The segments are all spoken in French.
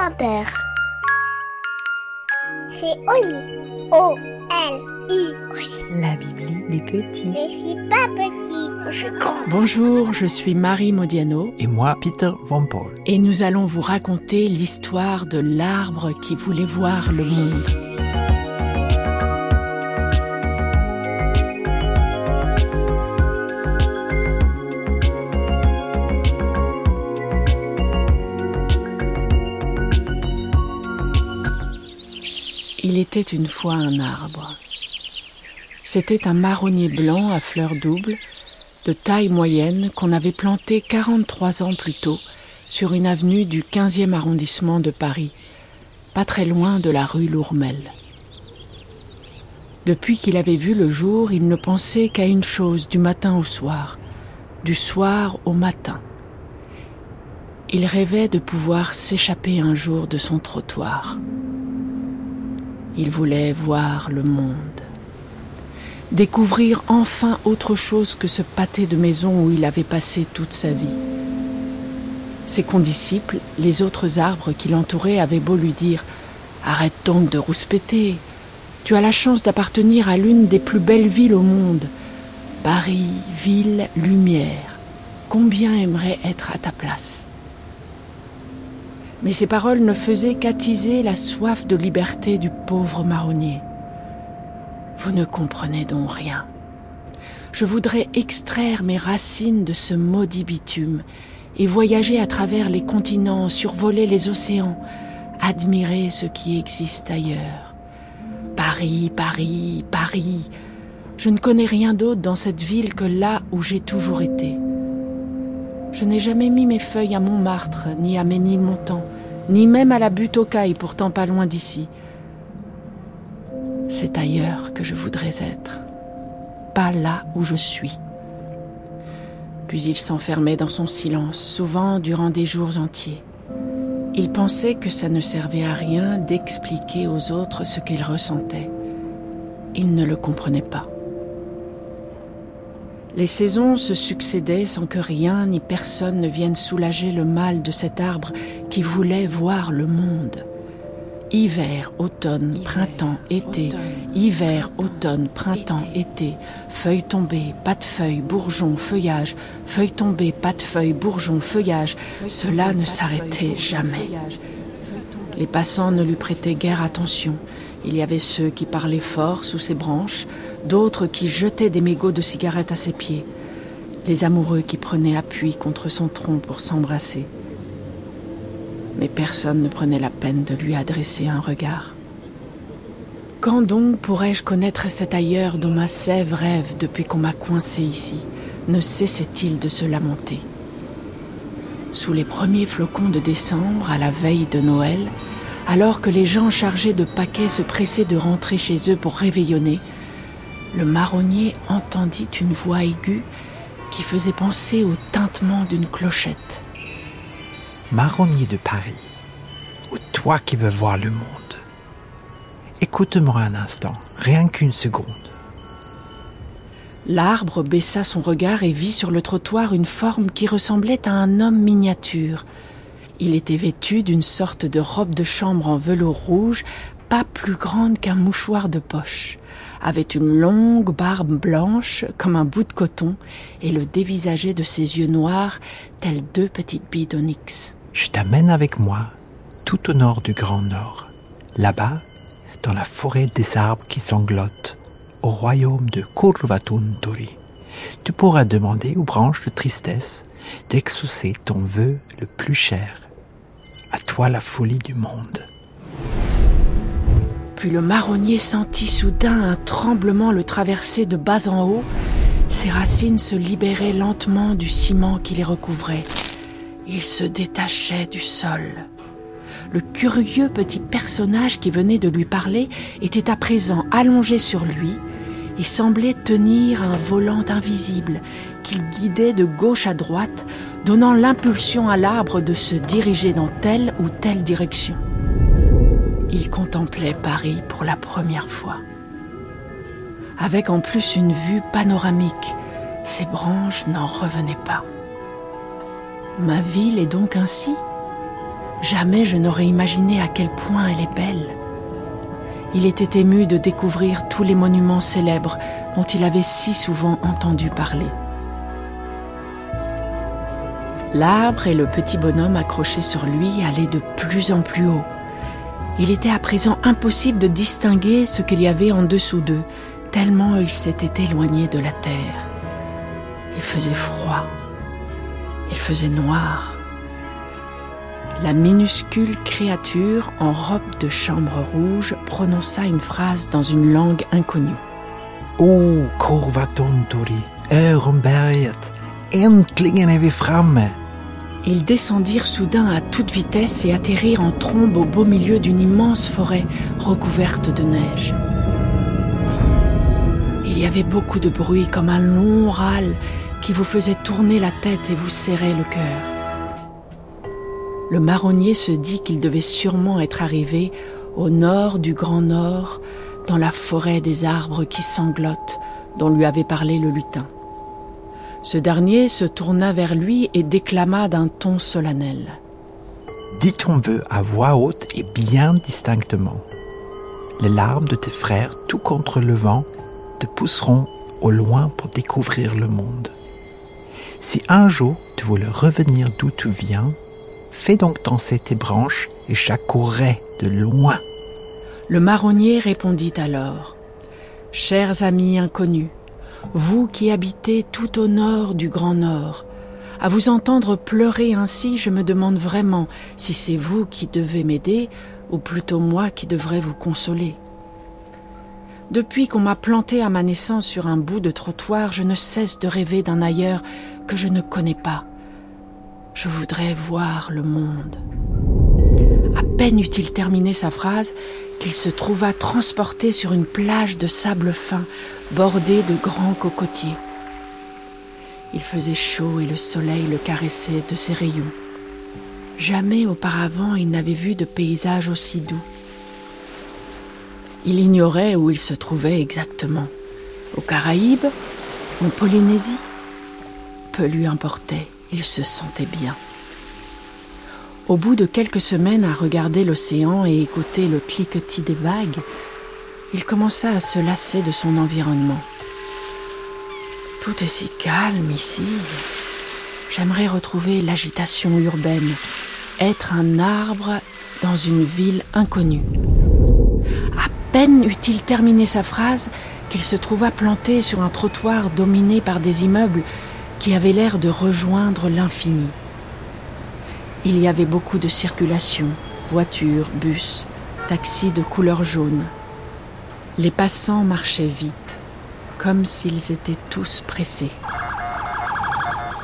Inter. C'est Oli. O-L-I. La Bibli des petits. Je suis pas petit, je suis grand. Bonjour, je suis Marie Modiano Et moi, Peter Van Paul. et nous allons vous raconter l'histoire de l'arbre qui voulait voir le monde. Était une fois un arbre. C'était un marronnier blanc à fleurs doubles, de taille moyenne, qu'on avait planté 43 ans plus tôt sur une avenue du 15e arrondissement de Paris, pas très loin de la rue Lourmel. Depuis qu'il avait vu le jour, il ne pensait qu'à une chose du matin au soir, du soir au matin. Il rêvait de pouvoir s'échapper un jour de son trottoir. Il voulait voir le monde. Découvrir enfin autre chose que ce pâté de maison où il avait passé toute sa vie. Ses condisciples, les autres arbres qui l'entouraient, avaient beau lui dire Arrête donc de rouspéter. Tu as la chance d'appartenir à l'une des plus belles villes au monde. Paris, ville, lumière. Combien aimerait être à ta place? Mais ces paroles ne faisaient qu'attiser la soif de liberté du pauvre marronnier. Vous ne comprenez donc rien. Je voudrais extraire mes racines de ce maudit bitume et voyager à travers les continents, survoler les océans, admirer ce qui existe ailleurs. Paris, Paris, Paris. Je ne connais rien d'autre dans cette ville que là où j'ai toujours été. Je n'ai jamais mis mes feuilles à Montmartre, ni à Ménilmontant, ni même à la butte aux cailles, pourtant pas loin d'ici. C'est ailleurs que je voudrais être, pas là où je suis. Puis il s'enfermait dans son silence, souvent durant des jours entiers. Il pensait que ça ne servait à rien d'expliquer aux autres ce qu'il ressentait. Il ne le comprenait pas. Les saisons se succédaient sans que rien ni personne ne vienne soulager le mal de cet arbre qui voulait voir le monde. Hiver, automne, printemps, été, hiver, automne, printemps, été, feuilles tombées, pas de feuilles, bourgeons, feuillage, feuilles tombées, pas de feuilles, bourgeons, feuillage, cela ne s'arrêtait jamais. Les passants ne lui prêtaient guère attention. Il y avait ceux qui parlaient fort sous ses branches, d'autres qui jetaient des mégots de cigarettes à ses pieds, les amoureux qui prenaient appui contre son tronc pour s'embrasser. Mais personne ne prenait la peine de lui adresser un regard. Quand donc pourrais-je connaître cet ailleurs dont ma sève rêve depuis qu'on m'a coincé ici? Ne cessait-il de se lamenter Sous les premiers flocons de décembre, à la veille de Noël, alors que les gens chargés de paquets se pressaient de rentrer chez eux pour réveillonner, le marronnier entendit une voix aiguë qui faisait penser au tintement d'une clochette. Marronnier de Paris, ou toi qui veux voir le monde. Écoute-moi un instant, rien qu'une seconde. L'arbre baissa son regard et vit sur le trottoir une forme qui ressemblait à un homme miniature. Il était vêtu d'une sorte de robe de chambre en velours rouge, pas plus grande qu'un mouchoir de poche, avait une longue barbe blanche comme un bout de coton et le dévisageait de ses yeux noirs tels deux petites billes d'onyx. Je t'amène avec moi tout au nord du Grand Nord, là-bas, dans la forêt des arbres qui sanglotent, au royaume de Kurvatunturi. Tu pourras demander aux branches de tristesse d'exaucer ton vœu le plus cher. La folie du monde. Puis le marronnier sentit soudain un tremblement le traverser de bas en haut. Ses racines se libéraient lentement du ciment qui les recouvrait. Il se détachait du sol. Le curieux petit personnage qui venait de lui parler était à présent allongé sur lui et semblait tenir un volant invisible qu'il guidait de gauche à droite, donnant l'impulsion à l'arbre de se diriger dans telle ou telle direction. Il contemplait Paris pour la première fois. Avec en plus une vue panoramique, ses branches n'en revenaient pas. Ma ville est donc ainsi? Jamais je n'aurais imaginé à quel point elle est belle. Il était ému de découvrir tous les monuments célèbres dont il avait si souvent entendu parler. L'arbre et le petit bonhomme accrochés sur lui allaient de plus en plus haut. Il était à présent impossible de distinguer ce qu'il y avait en dessous d'eux, tellement ils s'étaient éloignés de la terre. Il faisait froid, il faisait noir. La minuscule créature en robe de chambre rouge prononça une phrase dans une langue inconnue. Oh, äntligen är vi framme! Ils descendirent soudain à toute vitesse et atterrirent en trombe au beau milieu d'une immense forêt recouverte de neige. Il y avait beaucoup de bruit comme un long râle qui vous faisait tourner la tête et vous serrait le cœur. Le marronnier se dit qu'il devait sûrement être arrivé au nord du Grand Nord, dans la forêt des arbres qui sanglotent, dont lui avait parlé le lutin. Ce dernier se tourna vers lui et déclama d'un ton solennel. Dis ton vœu à voix haute et bien distinctement. Les larmes de tes frères, tout contre le vent, te pousseront au loin pour découvrir le monde. Si un jour tu voulais revenir d'où tu viens, fais donc danser tes branches et j'accourrai de loin. Le marronnier répondit alors Chers amis inconnus, vous qui habitez tout au nord du Grand Nord. À vous entendre pleurer ainsi, je me demande vraiment si c'est vous qui devez m'aider ou plutôt moi qui devrais vous consoler. Depuis qu'on m'a planté à ma naissance sur un bout de trottoir, je ne cesse de rêver d'un ailleurs que je ne connais pas. Je voudrais voir le monde. À peine eut-il terminé sa phrase qu'il se trouva transporté sur une plage de sable fin bordée de grands cocotiers. Il faisait chaud et le soleil le caressait de ses rayons. Jamais auparavant il n'avait vu de paysage aussi doux. Il ignorait où il se trouvait exactement. Aux Caraïbes En Polynésie Peu lui importait, il se sentait bien. Au bout de quelques semaines à regarder l'océan et écouter le cliquetis des vagues, il commença à se lasser de son environnement. Tout est si calme ici. J'aimerais retrouver l'agitation urbaine, être un arbre dans une ville inconnue. À peine eut-il terminé sa phrase qu'il se trouva planté sur un trottoir dominé par des immeubles qui avaient l'air de rejoindre l'infini. Il y avait beaucoup de circulation, voitures, bus, taxis de couleur jaune. Les passants marchaient vite, comme s'ils étaient tous pressés.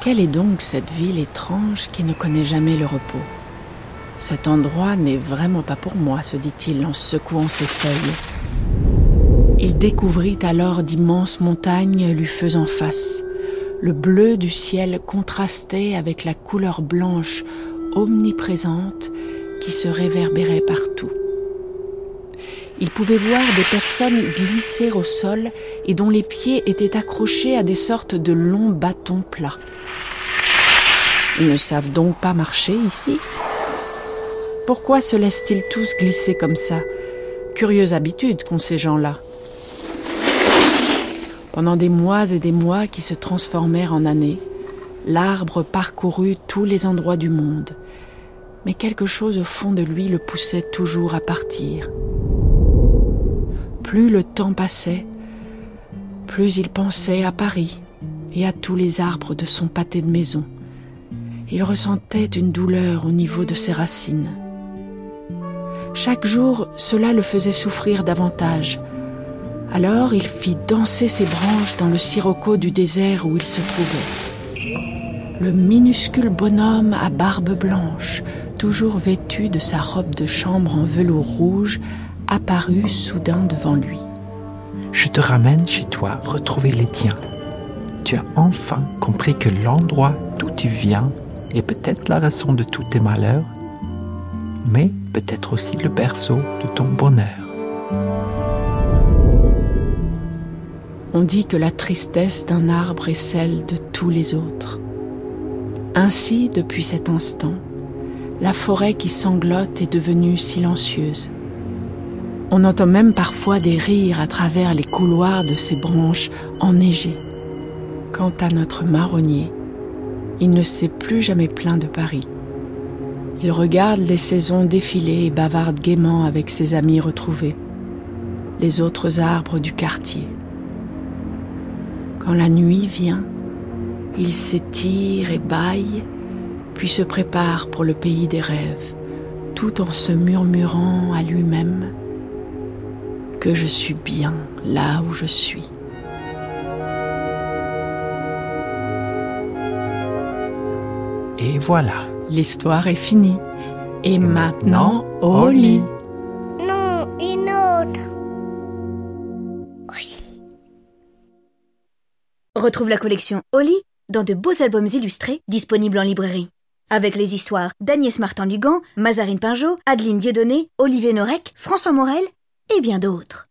Quelle est donc cette ville étrange qui ne connaît jamais le repos? Cet endroit n'est vraiment pas pour moi, se dit-il en secouant ses feuilles. Il découvrit alors d'immenses montagnes lui faisant face. Le bleu du ciel contrastait avec la couleur blanche omniprésente qui se réverbérait partout. Il pouvait voir des personnes glisser au sol et dont les pieds étaient accrochés à des sortes de longs bâtons plats. Ils ne savent donc pas marcher ici Pourquoi se laissent-ils tous glisser comme ça? Curieuse habitude qu'ont ces gens-là. Pendant des mois et des mois qui se transformèrent en années, l'arbre parcourut tous les endroits du monde, mais quelque chose au fond de lui le poussait toujours à partir. Plus le temps passait, plus il pensait à Paris et à tous les arbres de son pâté de maison. Il ressentait une douleur au niveau de ses racines. Chaque jour, cela le faisait souffrir davantage. Alors il fit danser ses branches dans le sirocco du désert où il se trouvait. Le minuscule bonhomme à barbe blanche, toujours vêtu de sa robe de chambre en velours rouge, apparut soudain devant lui. Je te ramène chez toi retrouver les tiens. Tu as enfin compris que l'endroit d'où tu viens est peut-être la raison de tous tes malheurs, mais peut-être aussi le berceau de ton bonheur. On dit que la tristesse d'un arbre est celle de tous les autres. Ainsi, depuis cet instant, la forêt qui sanglote est devenue silencieuse. On entend même parfois des rires à travers les couloirs de ces branches enneigées. Quant à notre marronnier, il ne s'est plus jamais plaint de Paris. Il regarde les saisons défiler et bavarde gaiement avec ses amis retrouvés, les autres arbres du quartier. Quand la nuit vient, il s'étire et bâille, puis se prépare pour le pays des rêves, tout en se murmurant à lui-même que je suis bien là où je suis. Et voilà. L'histoire est finie. Et, maintenant, au lit. Retrouve la collection Oli dans de beaux albums illustrés disponibles en librairie. Avec les histoires d'Agnès Martin-Lugan, Mazarine Pinjot, Adeline Dieudonné, Olivier Norek, François Morel et bien d'autres.